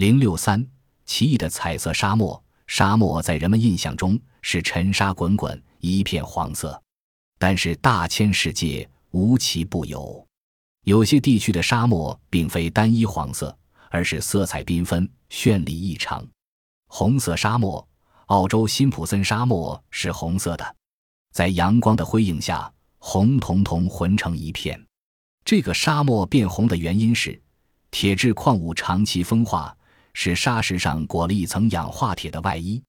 零六三，奇异的彩色沙漠。沙漠在人们印象中是尘沙滚滚，一片黄色。但是大千世界无奇不有，有些地区的沙漠并非单一黄色，而是色彩缤纷、绚丽异常。红色沙漠，澳洲辛普森沙漠是红色的，在阳光的辉映下，红彤彤、浑成一片。这个沙漠变红的原因是，铁质矿物长期风化。是沙石上裹了一层氧化铁的外衣。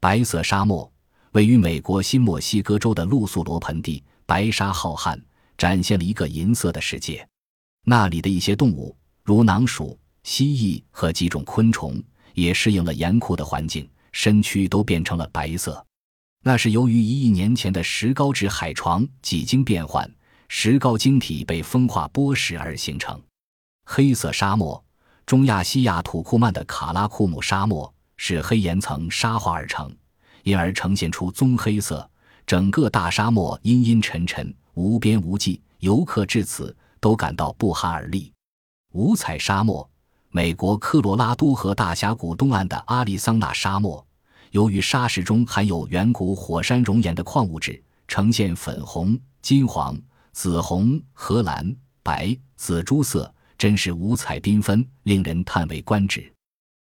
白色沙漠位于美国新墨西哥州的露宿罗盆地，白沙浩瀚，展现了一个银色的世界。那里的一些动物，如囊鼠、蜥蜴和几种昆虫，也适应了严酷的环境，身躯都变成了白色。那是由于一亿年前的石膏质海床几经变换，石膏晶体被风化剥蚀而形成。黑色沙漠。中亚西亚土库曼的卡拉库姆沙漠是黑岩层沙化而成，因而呈现出棕黑色。整个大沙漠阴阴沉沉，无边无际，游客至此都感到不寒而栗。五彩沙漠，美国科罗拉多河大峡谷东岸的阿里桑那沙漠，由于沙石中含有远古火山熔岩的矿物质，呈现粉红、金黄、紫红、荷兰、白、紫朱色。真是五彩缤纷，令人叹为观止。